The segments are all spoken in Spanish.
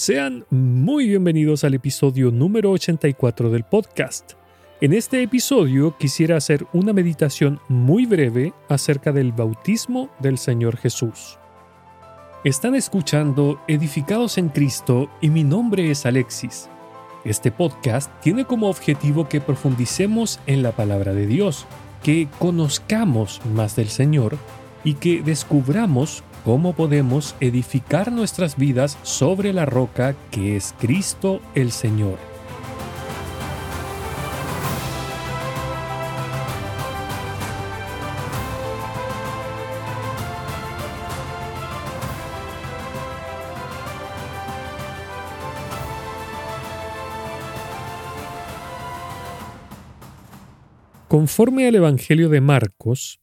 Sean muy bienvenidos al episodio número 84 del podcast. En este episodio quisiera hacer una meditación muy breve acerca del bautismo del Señor Jesús. Están escuchando Edificados en Cristo y mi nombre es Alexis. Este podcast tiene como objetivo que profundicemos en la palabra de Dios, que conozcamos más del Señor y que descubramos cómo podemos edificar nuestras vidas sobre la roca que es Cristo el Señor. Conforme al Evangelio de Marcos,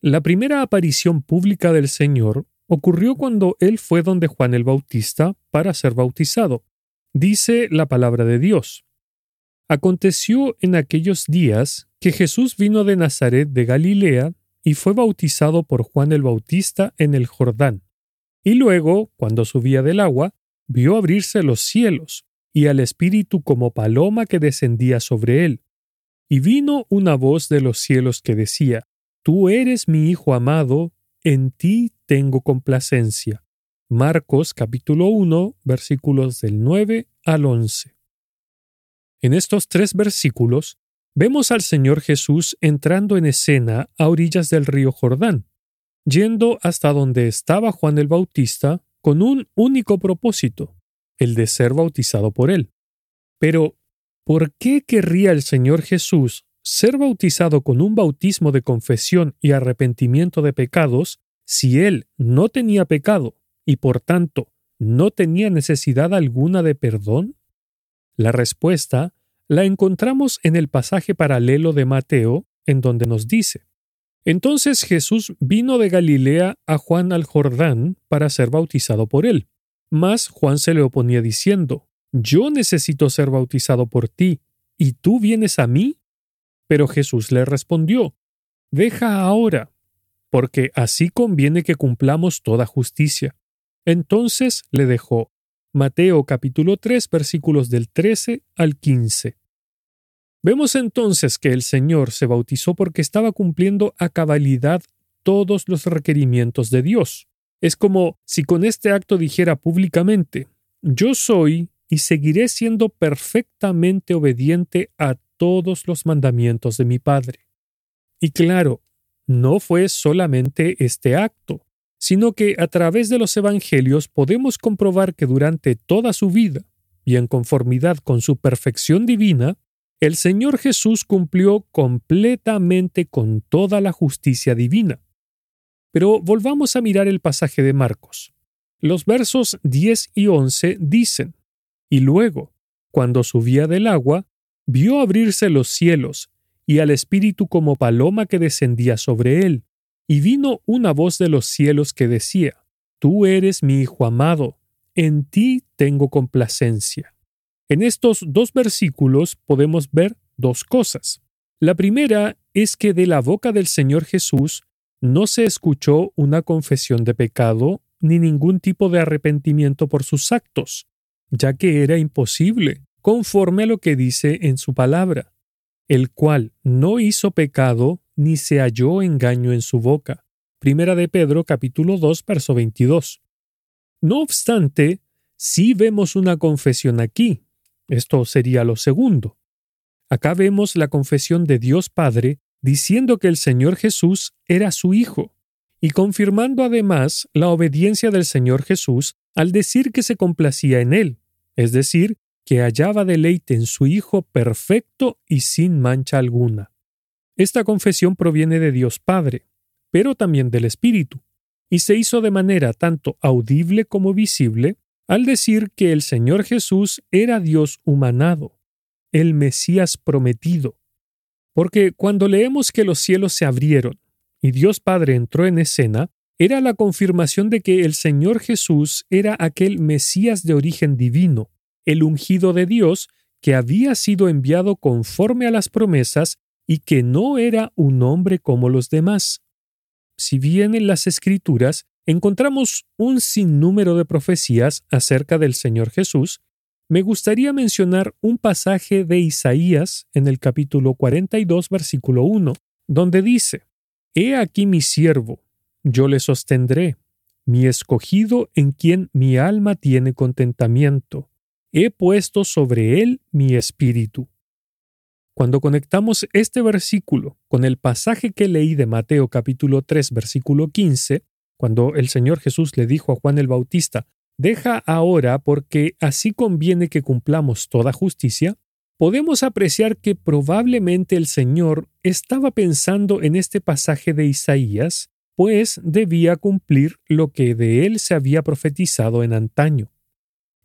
la primera aparición pública del Señor ocurrió cuando Él fue donde Juan el Bautista para ser bautizado. Dice la palabra de Dios. Aconteció en aquellos días que Jesús vino de Nazaret de Galilea y fue bautizado por Juan el Bautista en el Jordán. Y luego, cuando subía del agua, vio abrirse los cielos, y al Espíritu como paloma que descendía sobre él. Y vino una voz de los cielos que decía, Tú eres mi Hijo amado, en ti tengo complacencia. Marcos capítulo 1 versículos del 9 al 11. En estos tres versículos vemos al Señor Jesús entrando en escena a orillas del río Jordán, yendo hasta donde estaba Juan el Bautista con un único propósito, el de ser bautizado por él. Pero, ¿por qué querría el Señor Jesús ser bautizado con un bautismo de confesión y arrepentimiento de pecados si él no tenía pecado y por tanto no tenía necesidad alguna de perdón? La respuesta la encontramos en el pasaje paralelo de Mateo, en donde nos dice, Entonces Jesús vino de Galilea a Juan al Jordán para ser bautizado por él. Mas Juan se le oponía diciendo, Yo necesito ser bautizado por ti, ¿y tú vienes a mí? Pero Jesús le respondió, Deja ahora, porque así conviene que cumplamos toda justicia. Entonces le dejó. Mateo capítulo 3 versículos del 13 al 15. Vemos entonces que el Señor se bautizó porque estaba cumpliendo a cabalidad todos los requerimientos de Dios. Es como si con este acto dijera públicamente, yo soy y seguiré siendo perfectamente obediente a todos los mandamientos de mi Padre. Y claro, no fue solamente este acto, sino que a través de los Evangelios podemos comprobar que durante toda su vida, y en conformidad con su perfección divina, el Señor Jesús cumplió completamente con toda la justicia divina. Pero volvamos a mirar el pasaje de Marcos. Los versos 10 y 11 dicen, Y luego, cuando subía del agua, vio abrirse los cielos, y al Espíritu como paloma que descendía sobre él, y vino una voz de los cielos que decía, Tú eres mi Hijo amado, en ti tengo complacencia. En estos dos versículos podemos ver dos cosas. La primera es que de la boca del Señor Jesús no se escuchó una confesión de pecado ni ningún tipo de arrepentimiento por sus actos, ya que era imposible conforme a lo que dice en su palabra, el cual no hizo pecado ni se halló engaño en su boca. Primera de Pedro capítulo 2 verso 22. No obstante, sí vemos una confesión aquí. Esto sería lo segundo. Acá vemos la confesión de Dios Padre diciendo que el Señor Jesús era su Hijo, y confirmando además la obediencia del Señor Jesús al decir que se complacía en Él, es decir, que hallaba deleite en su Hijo perfecto y sin mancha alguna. Esta confesión proviene de Dios Padre, pero también del Espíritu, y se hizo de manera tanto audible como visible al decir que el Señor Jesús era Dios humanado, el Mesías prometido. Porque cuando leemos que los cielos se abrieron y Dios Padre entró en escena, era la confirmación de que el Señor Jesús era aquel Mesías de origen divino, el ungido de Dios que había sido enviado conforme a las promesas y que no era un hombre como los demás. Si bien en las Escrituras encontramos un sinnúmero de profecías acerca del Señor Jesús, me gustaría mencionar un pasaje de Isaías en el capítulo 42, versículo 1, donde dice, He aquí mi siervo, yo le sostendré, mi escogido en quien mi alma tiene contentamiento. He puesto sobre él mi espíritu. Cuando conectamos este versículo con el pasaje que leí de Mateo capítulo 3 versículo 15, cuando el Señor Jesús le dijo a Juan el Bautista, Deja ahora porque así conviene que cumplamos toda justicia, podemos apreciar que probablemente el Señor estaba pensando en este pasaje de Isaías, pues debía cumplir lo que de él se había profetizado en antaño,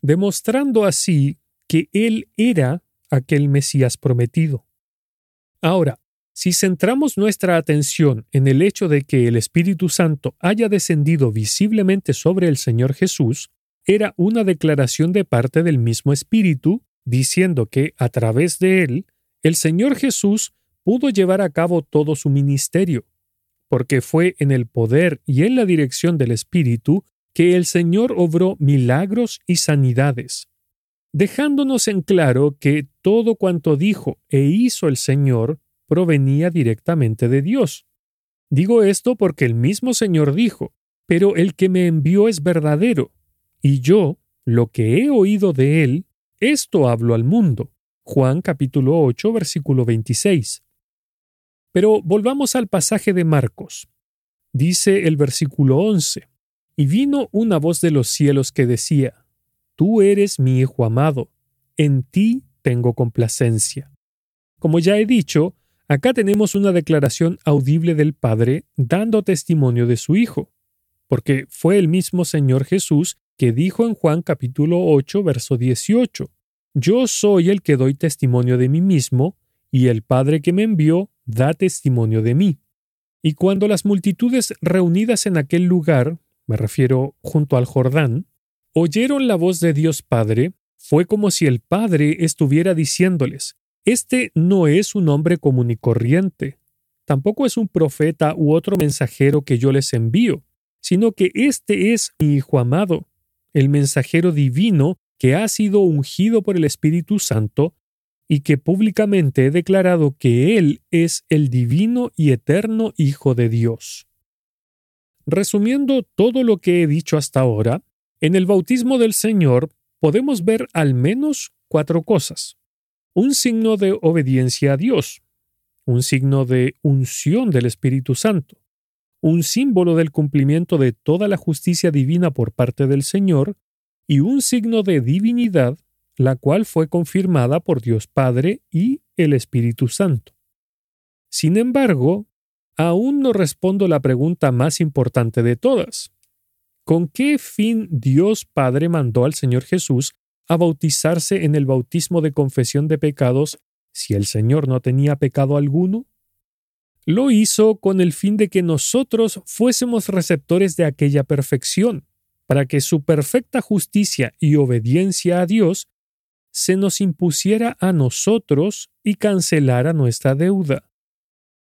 demostrando así que él era aquel Mesías prometido. Ahora, si centramos nuestra atención en el hecho de que el Espíritu Santo haya descendido visiblemente sobre el Señor Jesús, era una declaración de parte del mismo Espíritu, diciendo que a través de él, el Señor Jesús pudo llevar a cabo todo su ministerio, porque fue en el poder y en la dirección del Espíritu que el Señor obró milagros y sanidades, dejándonos en claro que todo cuanto dijo e hizo el Señor provenía directamente de Dios. Digo esto porque el mismo Señor dijo, pero el que me envió es verdadero, y yo, lo que he oído de él, esto hablo al mundo. Juan capítulo 8, versículo 26. Pero volvamos al pasaje de Marcos. Dice el versículo 11, Y vino una voz de los cielos que decía, Tú eres mi Hijo amado, en ti tengo complacencia. Como ya he dicho, acá tenemos una declaración audible del Padre dando testimonio de su Hijo, porque fue el mismo Señor Jesús que dijo en Juan capítulo 8, verso 18, Yo soy el que doy testimonio de mí mismo, y el Padre que me envió da testimonio de mí. Y cuando las multitudes reunidas en aquel lugar, me refiero junto al Jordán, oyeron la voz de Dios Padre, fue como si el Padre estuviera diciéndoles, Este no es un hombre común y corriente, tampoco es un profeta u otro mensajero que yo les envío, sino que este es mi Hijo amado, el mensajero divino que ha sido ungido por el Espíritu Santo y que públicamente he declarado que Él es el divino y eterno Hijo de Dios. Resumiendo todo lo que he dicho hasta ahora, en el bautismo del Señor podemos ver al menos cuatro cosas. Un signo de obediencia a Dios, un signo de unción del Espíritu Santo, un símbolo del cumplimiento de toda la justicia divina por parte del Señor y un signo de divinidad, la cual fue confirmada por Dios Padre y el Espíritu Santo. Sin embargo, aún no respondo la pregunta más importante de todas. ¿Con qué fin Dios Padre mandó al Señor Jesús a bautizarse en el bautismo de confesión de pecados si el Señor no tenía pecado alguno? Lo hizo con el fin de que nosotros fuésemos receptores de aquella perfección, para que su perfecta justicia y obediencia a Dios se nos impusiera a nosotros y cancelara nuestra deuda.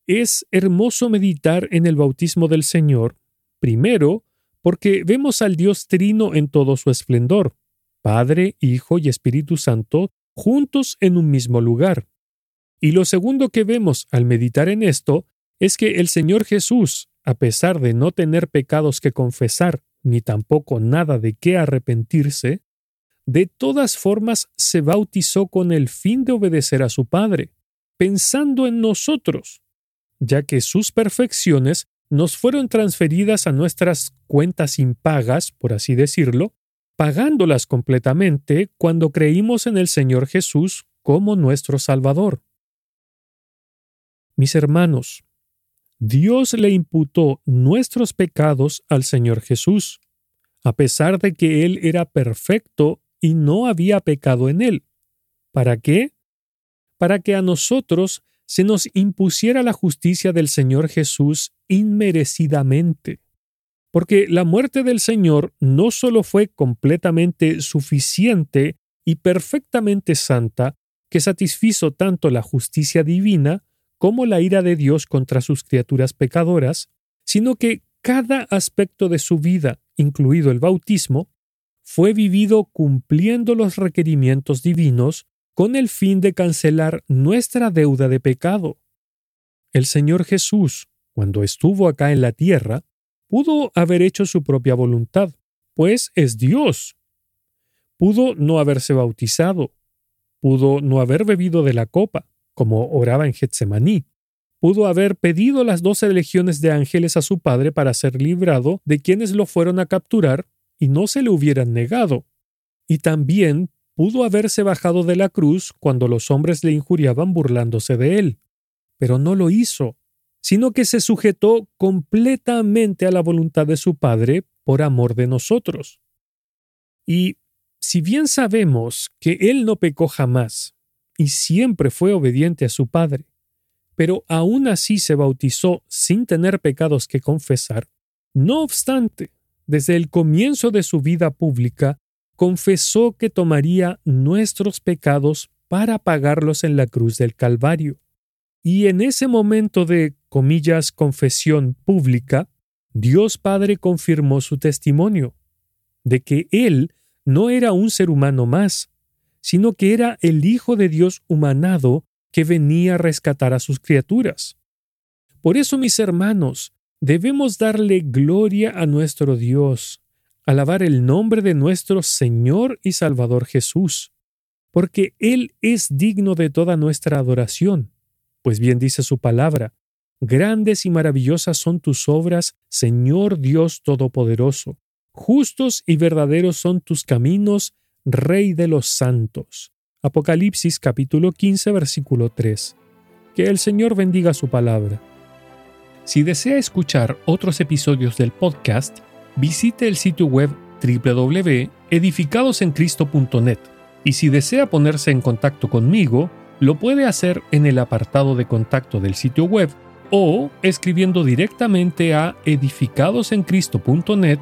Es hermoso meditar en el bautismo del Señor, primero, porque vemos al Dios Trino en todo su esplendor, Padre, Hijo y Espíritu Santo, juntos en un mismo lugar. Y lo segundo que vemos al meditar en esto es que el Señor Jesús, a pesar de no tener pecados que confesar, ni tampoco nada de qué arrepentirse, de todas formas se bautizó con el fin de obedecer a su Padre, pensando en nosotros, ya que sus perfecciones nos fueron transferidas a nuestras cuentas impagas, por así decirlo, pagándolas completamente cuando creímos en el Señor Jesús como nuestro Salvador. Mis hermanos, Dios le imputó nuestros pecados al Señor Jesús, a pesar de que Él era perfecto y no había pecado en Él. ¿Para qué? Para que a nosotros se nos impusiera la justicia del Señor Jesús inmerecidamente. Porque la muerte del Señor no solo fue completamente suficiente y perfectamente santa, que satisfizo tanto la justicia divina, como la ira de Dios contra sus criaturas pecadoras, sino que cada aspecto de su vida, incluido el bautismo, fue vivido cumpliendo los requerimientos divinos con el fin de cancelar nuestra deuda de pecado. El Señor Jesús, cuando estuvo acá en la tierra, pudo haber hecho su propia voluntad, pues es Dios. Pudo no haberse bautizado, pudo no haber bebido de la copa, como oraba en Getsemaní, pudo haber pedido las doce legiones de ángeles a su padre para ser librado de quienes lo fueron a capturar y no se le hubieran negado. Y también pudo haberse bajado de la cruz cuando los hombres le injuriaban burlándose de él. Pero no lo hizo, sino que se sujetó completamente a la voluntad de su Padre por amor de nosotros. Y si bien sabemos que él no pecó jamás y siempre fue obediente a su Padre, pero aún así se bautizó sin tener pecados que confesar, no obstante, desde el comienzo de su vida pública, confesó que tomaría nuestros pecados para pagarlos en la cruz del Calvario. Y en ese momento de, comillas, confesión pública, Dios Padre confirmó su testimonio, de que Él no era un ser humano más, sino que era el Hijo de Dios humanado que venía a rescatar a sus criaturas. Por eso, mis hermanos, debemos darle gloria a nuestro Dios, alabar el nombre de nuestro Señor y Salvador Jesús, porque Él es digno de toda nuestra adoración, pues bien dice su palabra, grandes y maravillosas son tus obras, Señor Dios Todopoderoso, justos y verdaderos son tus caminos, Rey de los santos. Apocalipsis capítulo 15 versículo 3. Que el Señor bendiga su palabra. Si desea escuchar otros episodios del podcast, visite el sitio web www.edificadosencristo.net y si desea ponerse en contacto conmigo, lo puede hacer en el apartado de contacto del sitio web o escribiendo directamente a edificadosencristo.net.